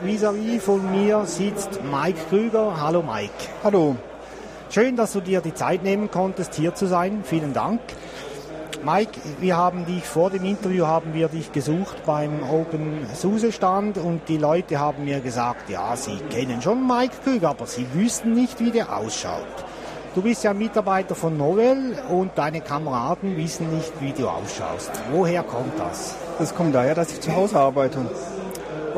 Vis-à-vis von mir sitzt Mike Krüger. Hallo Mike. Hallo. Schön, dass du dir die Zeit nehmen konntest, hier zu sein. Vielen Dank. Mike, wir haben dich vor dem Interview haben wir dich gesucht beim Open SUSE Stand und die Leute haben mir gesagt, ja, sie kennen schon Mike Krüger, aber sie wüssten nicht, wie der ausschaut. Du bist ja Mitarbeiter von Novell und deine Kameraden wissen nicht, wie du ausschaust. Woher kommt das? Das kommt daher, dass ich zu Hause arbeite.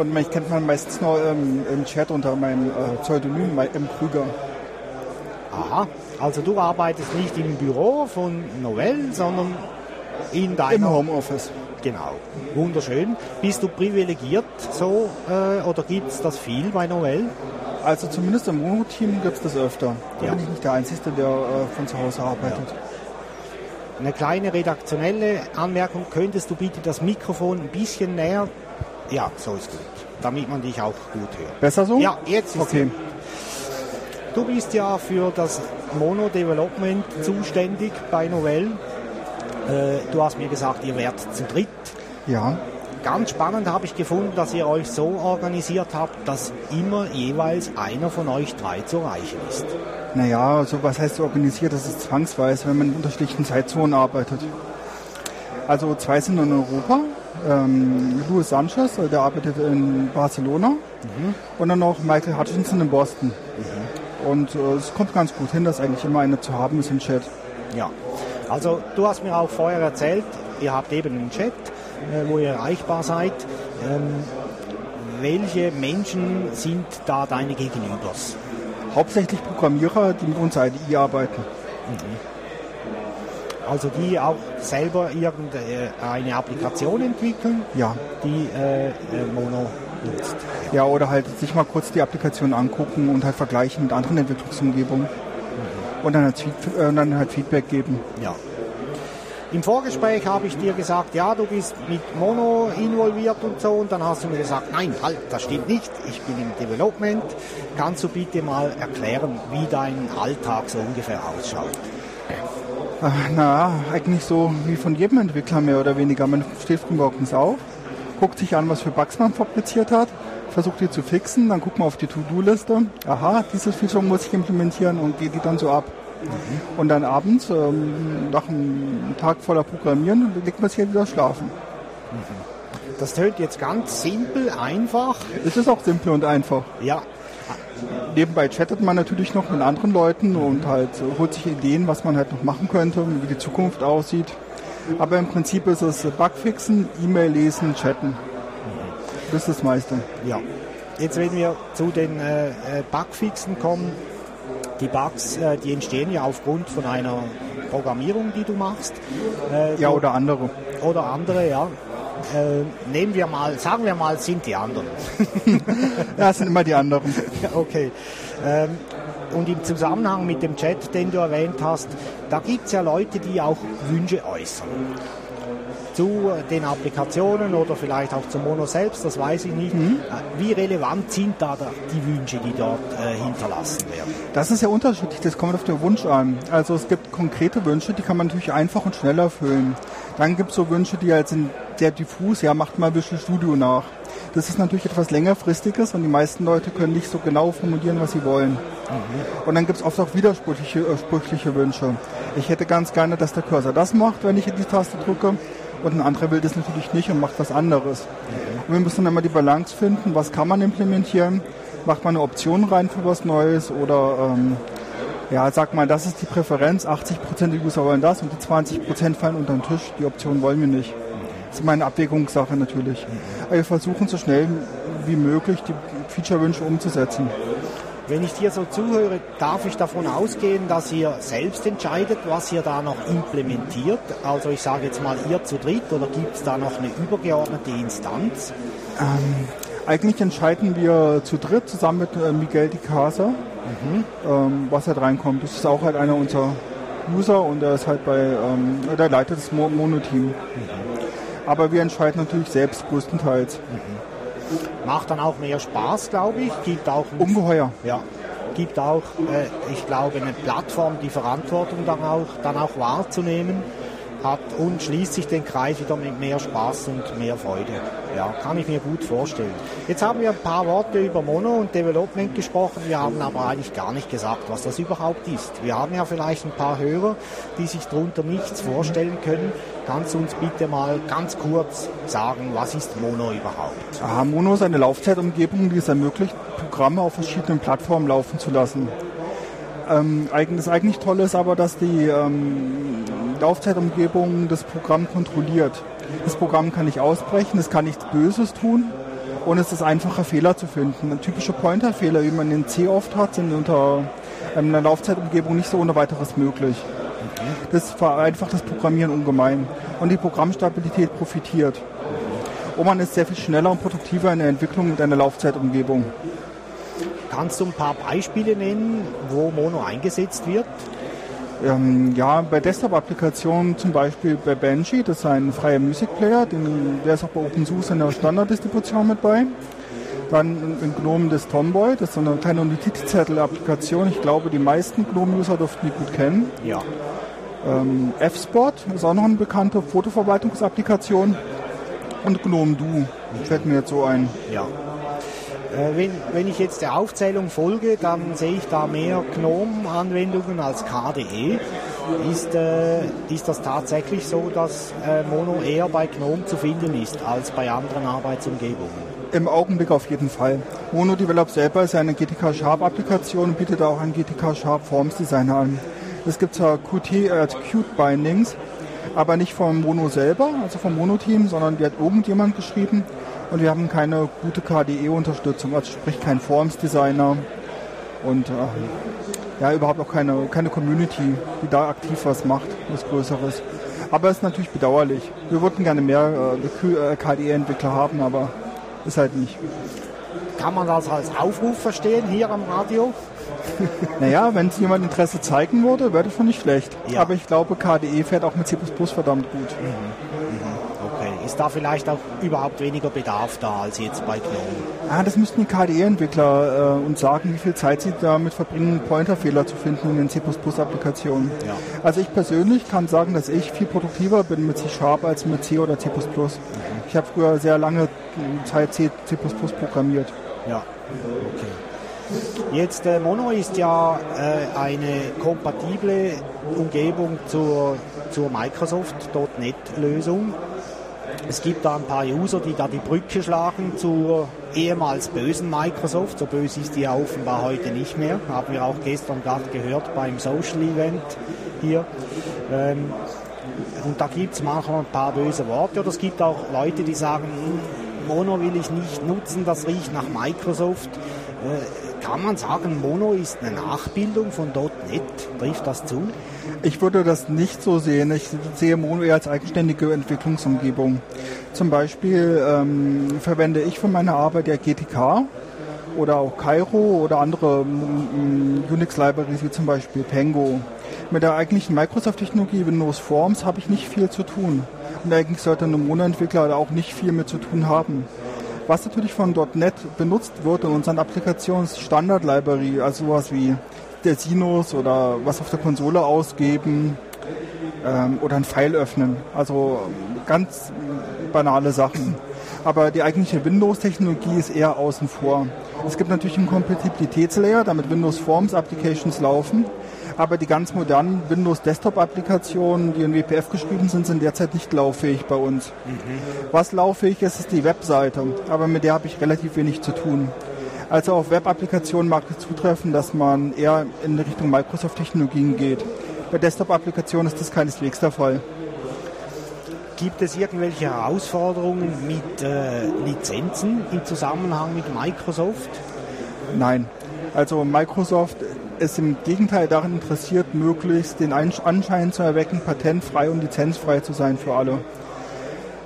Und mich kennt man meistens nur ähm, im Chat unter meinem äh, Pseudonym M. Krüger. Aha, also du arbeitest nicht im Büro von Novell, sondern in deinem Im Homeoffice. Genau, wunderschön. Bist du privilegiert so äh, oder gibt es das viel bei Novell? Also zumindest im Mono-Team gibt es das öfter. Da ja. bin ich nicht der Einzige, der äh, von zu Hause arbeitet. Ja. Eine kleine redaktionelle Anmerkung, könntest du bitte das Mikrofon ein bisschen näher? Ja, so ist gut, damit man dich auch gut hört. Besser so? Ja, jetzt ist okay. Du bist ja für das Mono-Development zuständig bei Novell. Äh, du hast mir gesagt, ihr werdet zu dritt. Ja. Ganz spannend habe ich gefunden, dass ihr euch so organisiert habt, dass immer jeweils einer von euch drei zu erreichen ist. Naja, also was heißt organisiert? Das ist zwangsweise, wenn man in unterschiedlichen Zeitzonen arbeitet. Also zwei sind in Europa. Ähm, Luis Sanchez, der arbeitet in Barcelona. Mhm. Und dann noch Michael Hutchinson in Boston. Mhm. Und äh, es kommt ganz gut hin, dass eigentlich immer einer zu haben ist im Chat. Ja, also du hast mir auch vorher erzählt, ihr habt eben einen Chat, äh, wo ihr erreichbar seid. Ähm, welche Menschen sind da deine Gegenübers? Hauptsächlich Programmierer, die mit uns IDE arbeiten. Mhm. Also die auch selber irgendeine Applikation entwickeln, ja. die äh, äh, Mono nutzt. Ja, oder halt sich mal kurz die Applikation angucken und halt vergleichen mit anderen Entwicklungsumgebungen mhm. und dann halt, äh, dann halt Feedback geben. Ja. Im Vorgespräch habe ich dir gesagt, ja, du bist mit Mono involviert und so. Und dann hast du mir gesagt, nein, halt, das stimmt nicht. Ich bin im Development. Kannst du bitte mal erklären, wie dein Alltag so ungefähr ausschaut? Na, eigentlich so wie von jedem Entwickler mehr oder weniger. Man steht früh morgens auf, guckt sich an, was für Bugs man fabriziert hat, versucht die zu fixen, dann guckt man auf die To-Do-Liste. Aha, dieses Feature muss ich implementieren und geht die dann so ab. Mhm. Und dann abends, ähm, nach einem Tag voller Programmieren, legt man sich halt wieder schlafen. Mhm. Das tönt jetzt ganz simpel, einfach. Es ist auch simpel und einfach. Ja. Nebenbei chattet man natürlich noch mit anderen Leuten und halt holt sich Ideen, was man halt noch machen könnte, wie die Zukunft aussieht. Aber im Prinzip ist es Bugfixen, E-Mail lesen, chatten. Das ist das meiste. Ja. Jetzt, wenn wir zu den äh, äh Bugfixen kommen, die Bugs, äh, die entstehen ja aufgrund von einer Programmierung, die du machst. Äh, ja, oder andere. Oder andere, ja. Äh, nehmen wir mal, sagen wir mal, sind die anderen. ja, es sind immer die anderen. okay. Ähm, und im Zusammenhang mit dem Chat, den du erwähnt hast, da gibt es ja Leute, die auch Wünsche äußern zu den Applikationen oder vielleicht auch zum Mono selbst, das weiß ich nicht. Mhm. Äh, wie relevant sind da die Wünsche, die dort äh, hinterlassen werden? Das ist ja unterschiedlich, das kommt auf den Wunsch an. Also es gibt konkrete Wünsche, die kann man natürlich einfach und schnell erfüllen. Dann gibt es so Wünsche, die halt sind sehr diffus, ja, macht mal Visual Studio nach. Das ist natürlich etwas längerfristiges und die meisten Leute können nicht so genau formulieren, was sie wollen. Mhm. Und dann gibt es oft auch widersprüchliche äh, Wünsche. Ich hätte ganz gerne, dass der Cursor das macht, wenn ich die Taste drücke und ein anderer will das natürlich nicht und macht was anderes. Und wir müssen dann immer die Balance finden, was kann man implementieren, macht man eine Option rein für was Neues oder ähm, ja, sag mal, das ist die Präferenz, 80% der User wollen das und die 20% fallen unter den Tisch, die Option wollen wir nicht. Das ist immer eine Abwägungssache natürlich. Aber wir versuchen so schnell wie möglich die Feature-Wünsche umzusetzen. Wenn ich dir so zuhöre, darf ich davon ausgehen, dass ihr selbst entscheidet, was ihr da noch implementiert? Also ich sage jetzt mal ihr zu dritt oder gibt es da noch eine übergeordnete Instanz? Ähm, eigentlich entscheiden wir zu dritt zusammen mit äh, Miguel Di Casa, mhm. ähm, was halt reinkommt. Das ist auch halt einer unserer User und er ist halt bei, ähm, der leitet das Mono-Team. Mhm. Aber wir entscheiden natürlich selbst größtenteils. Mhm. Macht dann auch mehr Spaß, glaube ich. Gibt auch ungeheuer. Ja, gibt auch, äh, ich glaube, eine Plattform, die Verantwortung dann auch, dann auch wahrzunehmen. Hat und schließt sich den Kreis wieder mit mehr Spaß und mehr Freude. Ja, kann ich mir gut vorstellen. Jetzt haben wir ein paar Worte über Mono und Development gesprochen. Wir haben aber eigentlich gar nicht gesagt, was das überhaupt ist. Wir haben ja vielleicht ein paar Hörer, die sich darunter nichts vorstellen können. Kannst du uns bitte mal ganz kurz sagen, was ist Mono überhaupt? Ja, Mono ist eine Laufzeitumgebung, die es ermöglicht, Programme auf verschiedenen Plattformen laufen zu lassen. Ähm, das eigentlich Tolle ist aber, dass die ähm, Laufzeitumgebung das Programm kontrolliert. Das Programm kann nicht ausbrechen, es kann nichts Böses tun und es ist einfacher Fehler zu finden. Typische Pointer-Fehler, wie man in C oft hat, sind unter einer Laufzeitumgebung nicht so ohne weiteres möglich. Das vereinfacht das Programmieren ungemein und die Programmstabilität profitiert. Und man ist sehr viel schneller und produktiver in der Entwicklung mit einer Laufzeitumgebung. Kannst du ein paar Beispiele nennen, wo Mono eingesetzt wird? Ähm, ja, bei Desktop-Applikationen zum Beispiel bei Banshee, das ist ein freier Musikplayer, den, der ist auch bei OpenSUSE in der Standarddistribution mit bei. Dann in GNOME das Tomboy, das ist so eine kleine Notizzettel-Applikation. Ich glaube, die meisten GNOME-User dürften die gut kennen. Ja. Ähm, F-Spot ist auch noch eine bekannte Fotoverwaltungsapplikation. Und GNOME Do fällt mir jetzt so ein. Ja. Äh, wenn, wenn ich jetzt der Aufzählung folge, dann sehe ich da mehr GNOME-Anwendungen als KDE. Ist, äh, ist das tatsächlich so, dass äh, Mono eher bei GNOME zu finden ist als bei anderen Arbeitsumgebungen? Im Augenblick auf jeden Fall. Mono Develop selber ist eine GTK Sharp Applikation und bietet auch ein GTK Sharp Forms Designer an. Es gibt zwar Qt, äh, Qt Bindings, aber nicht vom Mono selber, also vom Mono-Team, sondern die hat irgendjemand geschrieben und wir haben keine gute KDE-Unterstützung, also sprich kein Forms-Designer und äh, ja, überhaupt auch keine, keine Community, die da aktiv was macht, was Größeres. Aber es ist natürlich bedauerlich. Wir würden gerne mehr äh, KDE-Entwickler haben, aber ist halt nicht. Kann man das als Aufruf verstehen hier am Radio? naja, wenn jemand Interesse zeigen würde, wäre das schon nicht schlecht. Ja. Aber ich glaube, KDE fährt auch mit C verdammt gut. Mhm ist da vielleicht auch überhaupt weniger Bedarf da als jetzt bei GNOME? Ah, das müssten die KDE-Entwickler äh, uns sagen, wie viel Zeit sie damit verbringen, Pointerfehler zu finden in den C++-Applikationen. Ja. Also ich persönlich kann sagen, dass ich viel produktiver bin mit C Sharp als mit C oder C++. Mhm. Ich habe früher sehr lange Zeit C, C++ programmiert. Ja, okay. Jetzt äh, Mono ist ja äh, eine kompatible Umgebung zur, zur Microsoft.NET-Lösung. Es gibt da ein paar User, die da die Brücke schlagen zur ehemals bösen Microsoft. So böse ist die ja offenbar heute nicht mehr. Haben wir auch gestern gerade gehört beim Social Event hier. Ähm, und da gibt es manchmal ein paar böse Worte. Oder es gibt auch Leute, die sagen, hm, Mono will ich nicht nutzen, das riecht nach Microsoft. Äh, kann man sagen, Mono ist eine Nachbildung von .NET? Trifft das zu? Ich würde das nicht so sehen. Ich sehe Mono eher als eigenständige Entwicklungsumgebung. Zum Beispiel ähm, verwende ich für meine Arbeit ja GTK oder auch Cairo oder andere Unix-Libraries wie zum Beispiel Pango. Mit der eigentlichen Microsoft-Technologie Windows Forms habe ich nicht viel zu tun. Und eigentlich sollte ein Mono-Entwickler auch nicht viel mit zu tun haben. Was natürlich von .NET benutzt wird in unseren Applikationsstandard-Library, also sowas wie der Sinus oder was auf der Konsole ausgeben ähm, oder ein Pfeil öffnen. Also ganz banale Sachen. Aber die eigentliche Windows-Technologie ist eher außen vor. Es gibt natürlich einen Kompatibilitätslayer, damit Windows Forms Applications laufen. Aber die ganz modernen Windows Desktop-Applikationen, die in WPF geschrieben sind, sind derzeit nicht lauffähig bei uns. Mhm. Was lauffähig ist, ist die Webseite. Aber mit der habe ich relativ wenig zu tun. Also auf Web-Applikationen mag es zutreffen, dass man eher in Richtung Microsoft-Technologien geht. Bei Desktop-Applikationen ist das keineswegs der Fall. Gibt es irgendwelche Herausforderungen mit äh, Lizenzen im Zusammenhang mit Microsoft? Nein. Also Microsoft ist im Gegenteil daran interessiert, möglichst den Anschein zu erwecken, patentfrei und lizenzfrei zu sein für alle.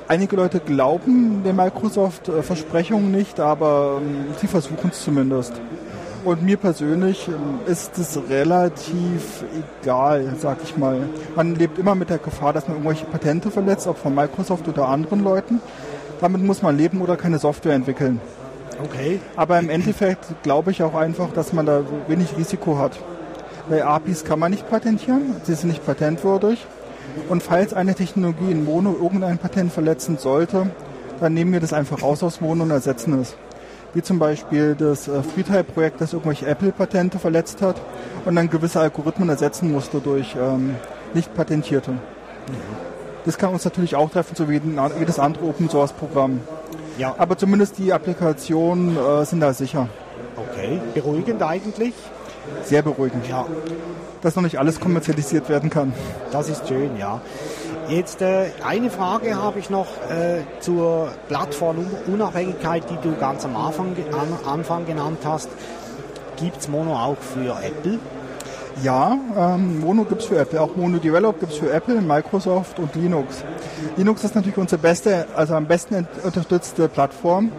Einige Leute glauben der Microsoft-Versprechungen nicht, aber ähm, sie versuchen es zumindest. Und mir persönlich ähm, ist es relativ egal, sag ich mal. Man lebt immer mit der Gefahr, dass man irgendwelche Patente verletzt, ob von Microsoft oder anderen Leuten. Damit muss man leben oder keine Software entwickeln. Okay. Aber im Endeffekt glaube ich auch einfach, dass man da wenig Risiko hat. Weil APIs kann man nicht patentieren, sie sind nicht patentwürdig. Und falls eine Technologie in Mono irgendein Patent verletzen sollte, dann nehmen wir das einfach raus aus Mono und ersetzen es. Wie zum Beispiel das äh, FreeType-Projekt, das irgendwelche Apple-Patente verletzt hat und dann gewisse Algorithmen ersetzen musste durch ähm, nicht patentierte. Das kann uns natürlich auch treffen, so wie jedes andere Open-Source-Programm. Ja. Aber zumindest die Applikationen äh, sind da sicher. Okay, beruhigend eigentlich. Sehr beruhigend. Ja. Dass noch nicht alles kommerzialisiert werden kann. Das ist schön, ja. Jetzt äh, eine Frage habe ich noch äh, zur Plattformunabhängigkeit, die du ganz am Anfang, an, Anfang genannt hast. Gibt es Mono auch für Apple? Ja, ähm, Mono gibt es für Apple. Auch Mono Develop gibt es für Apple, Microsoft und Linux. Linux ist natürlich unsere beste, also am besten unterstützte Plattform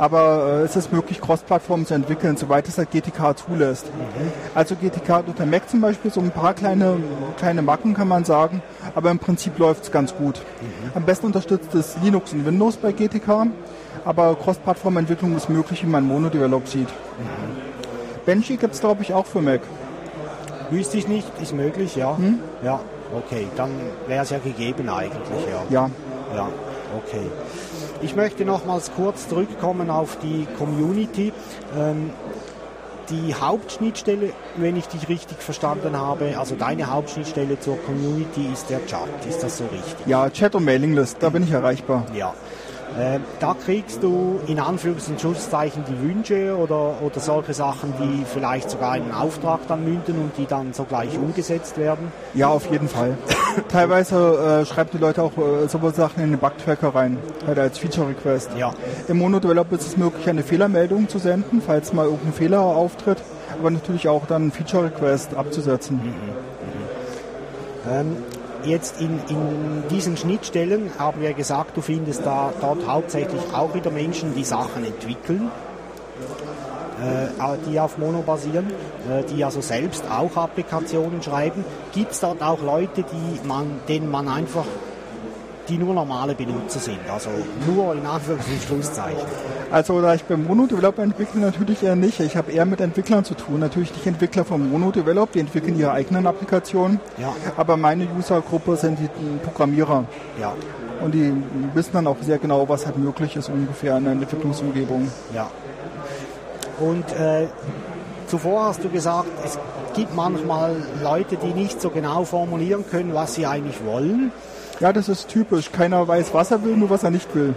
aber äh, es ist möglich, Cross-Plattformen zu entwickeln, soweit es halt GTK zulässt. Mhm. Also GTK unter Mac zum Beispiel, so ein paar kleine, kleine Macken kann man sagen, aber im Prinzip läuft es ganz gut. Mhm. Am besten unterstützt es Linux und Windows bei GTK, aber Cross-Plattform-Entwicklung ist möglich, wie man Mono-Develop sieht. Mhm. Benji gibt es, glaube ich, auch für Mac. Wüsste ich nicht, ist möglich, ja. Hm? Ja, okay, dann wäre es ja gegeben eigentlich, ja. Ja. Ja, okay. Ich möchte nochmals kurz zurückkommen auf die Community. Ähm, die Hauptschnittstelle, wenn ich dich richtig verstanden habe, also deine Hauptschnittstelle zur Community ist der Chat. Ist das so richtig? Ja, Chat und Mailinglist, da bin ich erreichbar. Ja. Äh, da kriegst du in Anführungs- und Schlusszeichen die Wünsche oder, oder solche Sachen, die vielleicht sogar einen Auftrag dann münden und die dann sogleich umgesetzt werden? Ja, auf jeden Fall. Teilweise äh, schreiben die Leute auch äh, sowas Sachen in den Bugtracker rein, halt als Feature-Request. Ja. Im Monodevelop ist es möglich, eine Fehlermeldung zu senden, falls mal irgendein Fehler auftritt, aber natürlich auch dann Feature-Request abzusetzen. Mhm. Mhm. Ähm, Jetzt in, in diesen Schnittstellen haben wir gesagt, du findest da dort hauptsächlich auch wieder Menschen, die Sachen entwickeln, äh, die auf Mono basieren, äh, die also selbst auch Applikationen schreiben. Gibt es dort auch Leute, die man, denen man einfach die nur normale Benutzer sind, also nur in Anführungs- und Schlusszeichen. Also da ich beim Mono-Developer entwickle, natürlich eher nicht. Ich habe eher mit Entwicklern zu tun. Natürlich die Entwickler vom Mono-Develop, die entwickeln ihre eigenen Applikationen. Ja. Aber meine User-Gruppe sind die Programmierer. Ja. Und die wissen dann auch sehr genau, was halt möglich ist ungefähr in der Entwicklungsumgebung. Ja. Und äh, zuvor hast du gesagt, es gibt manchmal Leute, die nicht so genau formulieren können, was sie eigentlich wollen. Ja, das ist typisch. Keiner weiß, was er will, nur was er nicht will.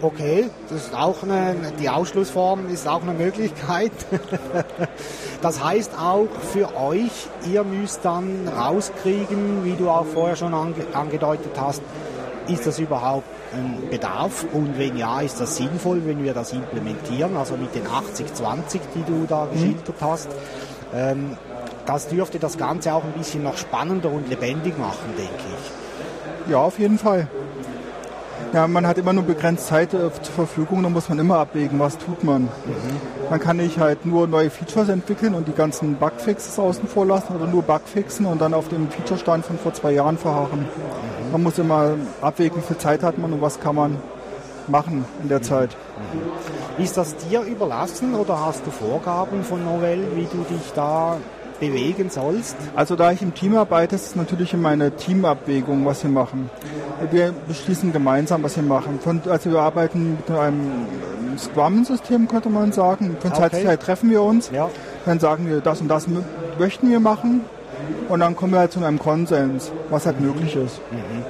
Okay, das ist auch eine, die Ausschlussform ist auch eine Möglichkeit. das heißt auch für euch, ihr müsst dann rauskriegen, wie du auch vorher schon ange, angedeutet hast, ist das überhaupt ein Bedarf und wenn ja, ist das sinnvoll, wenn wir das implementieren, also mit den 80-20, die du da mhm. geschildert hast. Ähm, das dürfte das Ganze auch ein bisschen noch spannender und lebendig machen, denke ich. Ja, auf jeden Fall. Ja, man hat immer nur begrenzt Zeit äh, zur Verfügung, da muss man immer abwägen, was tut man. Mhm. Man kann nicht halt nur neue Features entwickeln und die ganzen Bugfixes außen vor lassen oder nur Bugfixen und dann auf dem Featurestand von vor zwei Jahren verharren. Mhm. Man muss immer abwägen, wie viel Zeit hat man und was kann man machen in der mhm. Zeit. Ist das dir überlassen oder hast du Vorgaben von Novell, wie du dich da bewegen sollst? Also da ich im Team arbeite, ist es natürlich immer eine Teamabwägung, was wir machen. Wir beschließen gemeinsam, was wir machen. Von, also wir arbeiten mit einem Scrum-System, könnte man sagen. Von Zeit zu Zeit treffen wir uns, ja. dann sagen wir, das und das möchten wir machen und dann kommen wir halt zu einem Konsens, was halt möglich ist. Mhm.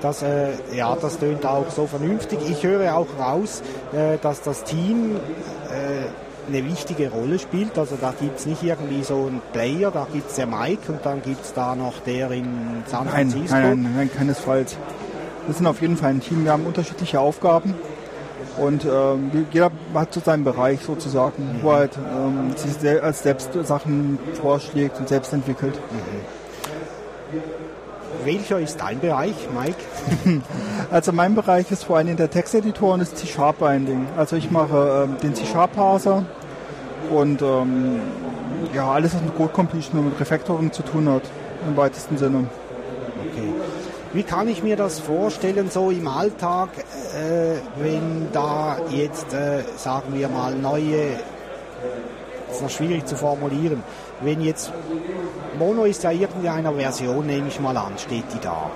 Das, äh, ja, das tönt auch so vernünftig. Ich höre auch raus, äh, dass das Team äh, eine wichtige Rolle spielt. Also da gibt es nicht irgendwie so einen Player, da gibt es der Mike und dann gibt es da noch der in San Francisco. Nein, nein, nein, keinesfalls. Wir sind auf jeden Fall ein Team, wir haben unterschiedliche Aufgaben und ähm, jeder hat so seinen Bereich sozusagen, mhm. wo er halt ähm, sich als selbst Sachen vorschlägt und selbst entwickelt. Mhm. Welcher ist dein Bereich, Mike? also mein Bereich ist vor allem der Texteditor und das C-Sharp-Binding. Also ich mache ähm, den C-Sharp-Parser und ähm, ja, alles, was mit Code Completion und mit Refactoring zu tun hat, im weitesten Sinne. Okay. Wie kann ich mir das vorstellen, so im Alltag, äh, wenn da jetzt, äh, sagen wir mal, neue das ist noch schwierig zu formulieren. Wenn jetzt, Mono ist ja irgendeiner Version, nehme ich mal an, steht die da.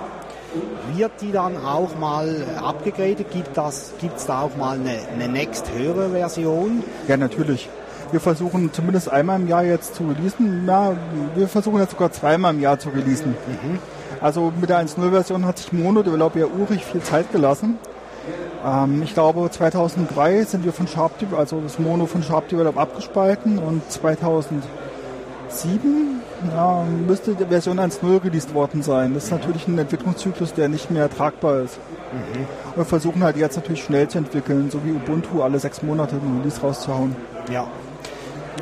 Wird die dann auch mal abgegradet? Gibt es da auch mal eine, eine next höhere Version? Ja, natürlich. Wir versuchen zumindest einmal im Jahr jetzt zu releasen. Ja, wir versuchen jetzt sogar zweimal im Jahr zu releasen. Mhm. Also mit der 1.0-Version hat sich Mono Developer ja urig viel Zeit gelassen. Ähm, ich glaube 2003 sind wir von Sharp, also das Mono von Sharp Develop abgespalten und 2007 ja, müsste die Version 1.0 released worden sein. Das ist natürlich ein Entwicklungszyklus, der nicht mehr tragbar ist. Mhm. Wir versuchen halt jetzt natürlich schnell zu entwickeln, so wie Ubuntu alle sechs Monate ein Release rauszuhauen. Ja,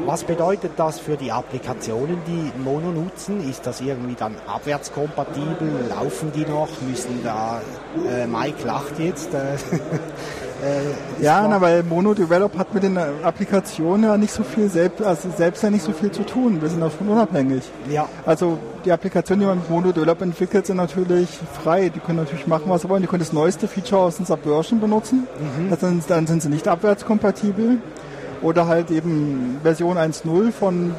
was bedeutet das für die Applikationen, die Mono nutzen? Ist das irgendwie dann abwärtskompatibel? Laufen die noch? Müssen da, äh, Mike lacht jetzt. Äh, äh, ja, na, weil Mono Develop hat mit den Applikationen ja nicht so viel selbst, also selbst ja nicht so viel zu tun. Wir sind davon unabhängig. Ja. Also die Applikationen, die man mit Mono Develop entwickelt, sind natürlich frei. Die können natürlich machen, was sie wollen. Die können das neueste Feature aus dem Subversion benutzen. Mhm. Dann, dann sind sie nicht abwärtskompatibel oder halt eben Version 1.0 von,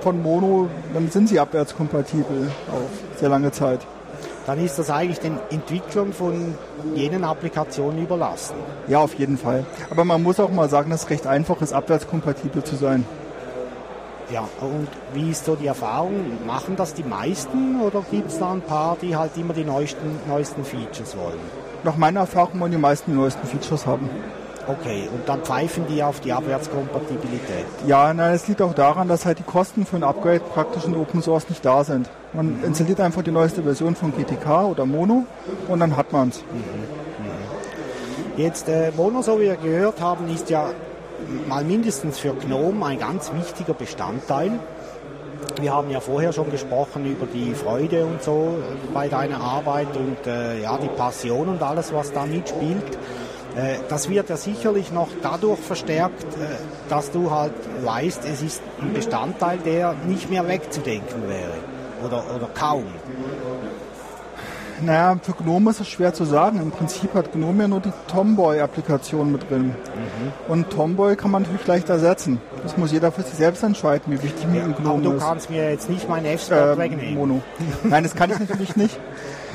von Mono, dann sind sie abwärtskompatibel auf sehr lange Zeit. Dann ist das eigentlich den Entwicklern von jenen Applikationen überlassen. Ja, auf jeden Fall. Aber man muss auch mal sagen, dass es recht einfach ist, abwärtskompatibel zu sein. Ja, und wie ist so die Erfahrung? Machen das die meisten oder gibt es da ein paar, die halt immer die neuesten, neuesten Features wollen? Nach meiner Erfahrung wollen die meisten die neuesten Features haben. Okay, und dann pfeifen die auf die Abwärtskompatibilität? Ja, nein, es liegt auch daran, dass halt die Kosten für ein Upgrade praktisch in Open Source nicht da sind. Man mhm. installiert einfach die neueste Version von GTK oder Mono und dann hat man es. Mhm. Mhm. Jetzt äh, Mono, so wie wir gehört haben, ist ja mal mindestens für GNOME ein ganz wichtiger Bestandteil. Wir haben ja vorher schon gesprochen über die Freude und so bei deiner Arbeit und äh, ja die Passion und alles, was da mitspielt. Äh, das wird ja sicherlich noch dadurch verstärkt, äh, dass du halt weißt, es ist ein Bestandteil, der nicht mehr wegzudenken wäre. Oder, oder kaum. Naja, für GNOME ist es schwer zu sagen. Im Prinzip hat GNOME ja nur die Tomboy-Applikation mit drin. Mhm. Und Tomboy kann man natürlich leicht ersetzen. Das muss jeder für sich selbst entscheiden, wie wichtig mir ein GNOME ist. Aber du kannst mir jetzt nicht mein F-Spot äh, wegnehmen. Mono. Nein, das kann ich natürlich nicht.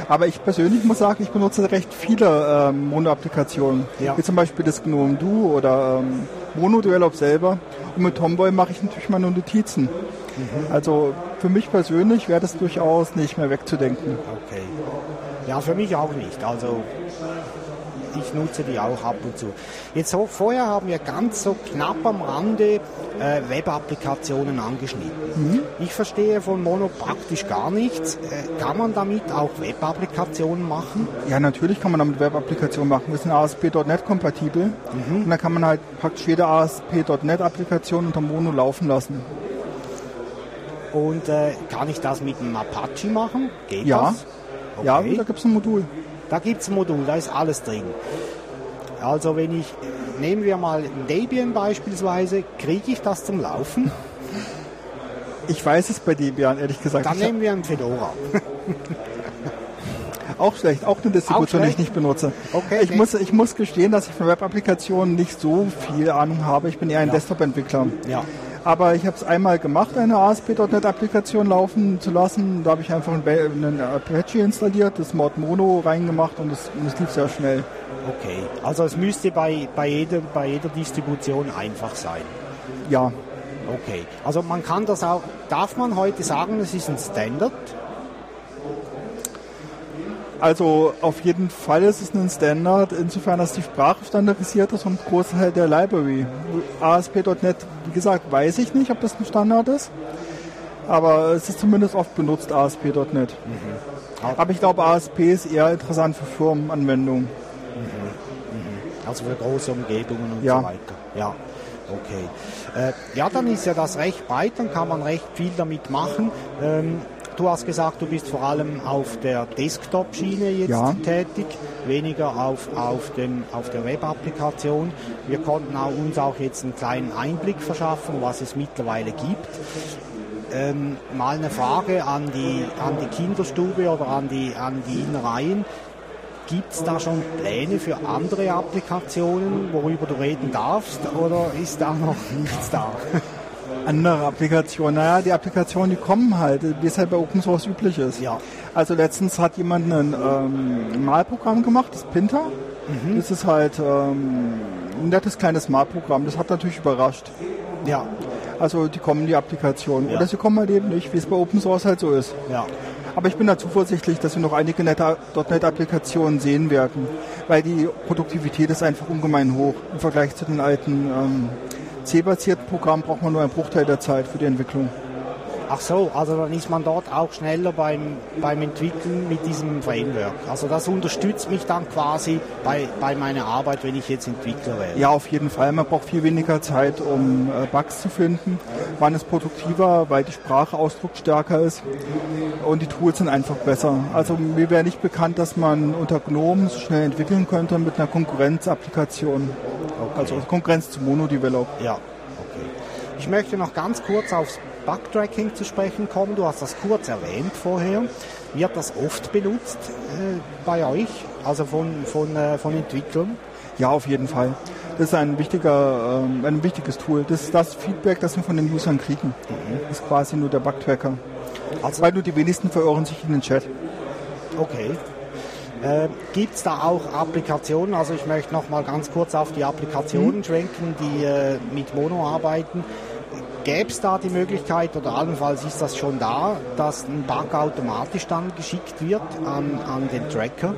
Aber ich persönlich muss sagen, ich benutze recht viele ähm, Mono-Applikationen. Ja. Wie zum Beispiel das GNOME Duo oder ähm, Mono Develop selber. Und mit Tomboy mache ich natürlich meine Notizen. Mhm. Also für mich persönlich wäre das durchaus nicht mehr wegzudenken. Okay. Ja, für mich auch nicht. Also ich nutze die auch ab und zu. Jetzt so, vorher haben wir ganz so knapp am Rande äh, Web-Applikationen angeschnitten. Mhm. Ich verstehe von Mono praktisch gar nichts. Äh, kann man damit auch Web-Applikationen machen? Ja, natürlich kann man damit Web-Applikationen machen. Wir sind ASP.NET kompatibel mhm. und dann kann man halt praktisch jede ASP.NET-Applikation unter Mono laufen lassen. Und äh, kann ich das mit einem Apache machen? Geht ja. das? Okay. Ja, da gibt es ein Modul. Da gibt es ein Modul, da ist alles drin. Also wenn ich, nehmen wir mal Debian beispielsweise, kriege ich das zum Laufen? Ich weiß es bei Debian, ehrlich gesagt. Dann ich nehmen wir ein Fedora. auch schlecht, auch eine Distribution, die ich nicht benutze. Okay, ich, muss, ich muss gestehen, dass ich von Web-Applikationen nicht so viel Ahnung habe. Ich bin eher ein ja. Desktop-Entwickler. Ja. Aber ich habe es einmal gemacht, eine ASP.NET-Applikation laufen zu lassen. Da habe ich einfach einen Apache installiert, das Mod Mono reingemacht und es lief sehr schnell. Okay, also es müsste bei, bei, jeder, bei jeder Distribution einfach sein. Ja. Okay, also man kann das auch, darf man heute sagen, es ist ein Standard? Also auf jeden Fall ist es ein Standard, insofern, dass die Sprache standardisiert ist und Großteil der Library. ASP.NET, wie gesagt, weiß ich nicht, ob das ein Standard ist, aber es ist zumindest oft benutzt, ASP.NET. Mhm. Aber ich glaube, ASP ist eher interessant für Firmenanwendungen. Mhm. Mhm. Also für große Umgebungen und ja. so weiter. Ja. Okay. Äh, ja, dann ist ja das recht breit, dann kann man recht viel damit machen. Ähm, Du hast gesagt, du bist vor allem auf der Desktop-Schiene jetzt ja. tätig, weniger auf, auf, dem, auf der Web-Applikation. Wir konnten auch uns auch jetzt einen kleinen Einblick verschaffen, was es mittlerweile gibt. Ähm, mal eine Frage an die, an die Kinderstube oder an die, an die Innereien. Gibt es da schon Pläne für andere Applikationen, worüber du reden darfst, oder ist da noch nichts da? Andere Applikationen, naja, die Applikationen, die kommen halt, wie es halt bei Open Source üblich ist. Ja. Also letztens hat jemand ein ähm, Malprogramm gemacht, das Pinter. Mhm. Das ist halt ähm, ein nettes kleines Malprogramm. Das hat natürlich überrascht. Ja, Also die kommen die Applikationen. Ja. Oder sie kommen halt eben nicht, wie es bei Open Source halt so ist. ja. Aber ich bin da zuversichtlich, dass wir noch einige nette .NET-Applikationen sehen werden, weil die Produktivität ist einfach ungemein hoch. Im Vergleich zu den alten ähm, C-basierten Programmen braucht man nur einen Bruchteil der Zeit für die Entwicklung. Ach so, also dann ist man dort auch schneller beim, beim Entwickeln mit diesem Framework. Also das unterstützt mich dann quasi bei, bei meiner Arbeit, wenn ich jetzt Entwickler wäre. Ja, auf jeden Fall. Man braucht viel weniger Zeit, um äh, Bugs zu finden. Man ist produktiver, weil die Sprache ausdrucksstärker ist und die Tools sind einfach besser. Also mir wäre nicht bekannt, dass man unter GNOME so schnell entwickeln könnte mit einer Konkurrenzapplikation. Also Konkurrenz zu Monodevelop. Ja, okay. Ich möchte noch ganz kurz aufs Bugtracking zu sprechen kommen. Du hast das kurz erwähnt vorher. Wird das oft benutzt äh, bei euch, also von, von, äh, von Entwicklern? Ja, auf jeden Fall. Das ist ein, wichtiger, ähm, ein wichtiges Tool. Das ist das Feedback, das wir von den Usern kriegen. Das ist quasi nur der Bugtracker. Also, Weil nur die wenigsten verirren sich in den Chat. okay. Äh, Gibt es da auch Applikationen? Also ich möchte noch mal ganz kurz auf die Applikationen schwenken, die äh, mit Mono arbeiten. Gäbe es da die Möglichkeit, oder allenfalls ist das schon da, dass ein Bug automatisch dann geschickt wird an, an den Tracker?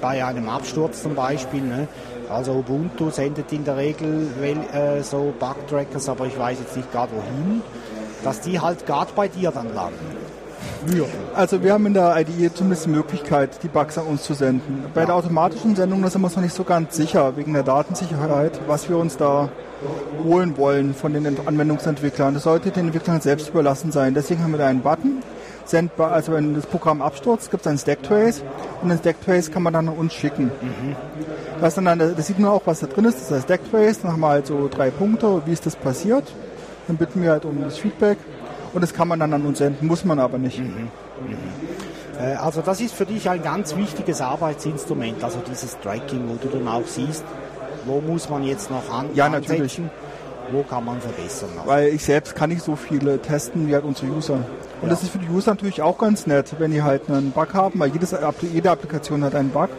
Bei einem Absturz zum Beispiel. Ne? Also Ubuntu sendet in der Regel äh, so Bug-Trackers, aber ich weiß jetzt nicht gerade wohin, dass die halt gerade bei dir dann landen. Würden. Also wir haben in der IDE zumindest die Möglichkeit, die Bugs an uns zu senden. Bei der automatischen Sendung da sind wir uns noch nicht so ganz sicher, wegen der Datensicherheit, was wir uns da holen wollen von den Ent- Anwendungsentwicklern. Das sollte den Entwicklern selbst überlassen sein. Deswegen haben wir da einen Button. Sendbar, also wenn das Programm abstürzt, gibt es einen Stacktrace und den Stacktrace kann man dann an uns schicken. Das, ist dann das sieht man auch, was da drin ist. Das ist der Stacktrace. Dann haben wir halt so drei Punkte, wie ist das passiert. Dann bitten wir halt um das Feedback und das kann man dann an uns senden, muss man aber nicht. Äh, Also das ist für dich ein ganz wichtiges Arbeitsinstrument, also dieses Tracking, wo du dann auch siehst, wo muss man jetzt noch an Ja, ansetzen, natürlich. wo kann man verbessern. Also, Weil ich selbst kann nicht so viele testen wie halt unsere User. Und Ja. das ist für die User natürlich auch ganz nett, wenn die halt einen Bug haben, weil jedes, jede Applikation hat einen Bug.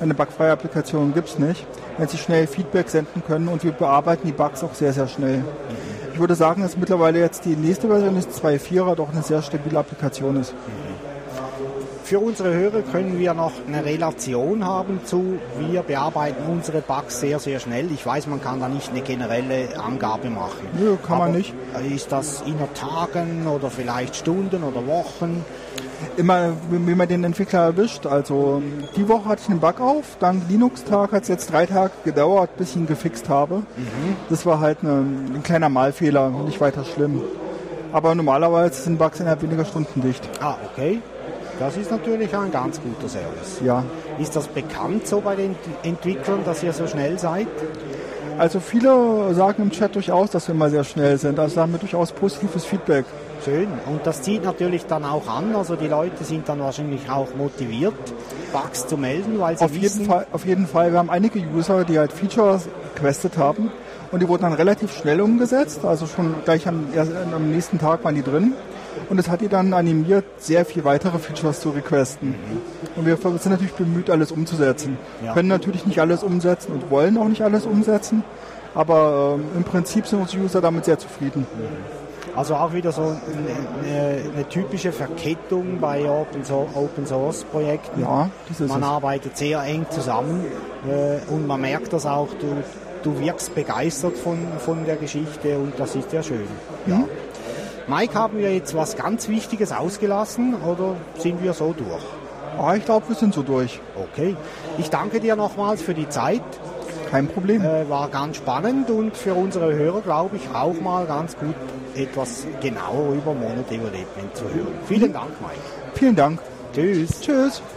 Eine bugfreie Applikation gibt's nicht. Wenn sie schnell Feedback senden können und wir bearbeiten die Bugs auch sehr, sehr schnell. Ich würde sagen, dass mittlerweile jetzt die nächste Version ist 2.4er doch eine sehr stabile Applikation ist. Für unsere Hörer können wir noch eine Relation haben zu, wir bearbeiten unsere Bugs sehr, sehr schnell. Ich weiß, man kann da nicht eine generelle Angabe machen. Nö, kann man Aber nicht. Ist das inner Tagen oder vielleicht Stunden oder Wochen? Immer, wie man den Entwickler erwischt. Also die Woche hatte ich einen Bug auf, dank Linux-Tag hat es jetzt drei Tage gedauert, bis ich ihn gefixt habe. Das war halt eine, ein kleiner Malfehler, nicht weiter schlimm. Aber normalerweise sind Bugs innerhalb weniger Stunden dicht. Ah, okay. Das ist natürlich ein ganz guter Service. Ja. Ist das bekannt so bei den Ent- Entwicklern, dass ihr so schnell seid? Also viele sagen im Chat durchaus, dass wir immer sehr schnell sind. Also haben wir durchaus positives Feedback. Schön. Und das zieht natürlich dann auch an. Also die Leute sind dann wahrscheinlich auch motiviert, Bugs zu melden, weil sie Auf wissen, jeden, Fall, auf jeden Fall, wir haben einige User, die halt Features requestet haben und die wurden dann relativ schnell umgesetzt, also schon gleich am, am nächsten Tag waren die drin und es hat die dann animiert, sehr viel weitere Features zu requesten. Und wir sind natürlich bemüht, alles umzusetzen. Ja. Können natürlich nicht alles umsetzen und wollen auch nicht alles umsetzen, aber ähm, im Prinzip sind unsere User damit sehr zufrieden. Also auch wieder so eine, eine, typische Verkettung bei Open, so Open Source Projekten. Ja, Man es. arbeitet sehr eng zusammen äh, und man merkt das auch, du, du wirkst begeistert von, von der Geschichte und das ist ja schön. Ja. Mike, haben wir jetzt was ganz Wichtiges ausgelassen oder sind wir so durch? Ah, ich glaube, wir sind so durch. Okay. Ich danke dir nochmals für die Zeit. Kein Problem. Äh, war ganz spannend und für unsere Hörer, glaube ich, auch mal ganz gut etwas genauer über Mono Development zu hören. Vielen Dank, Mike. Vielen Dank. Tschüss. Tschüss.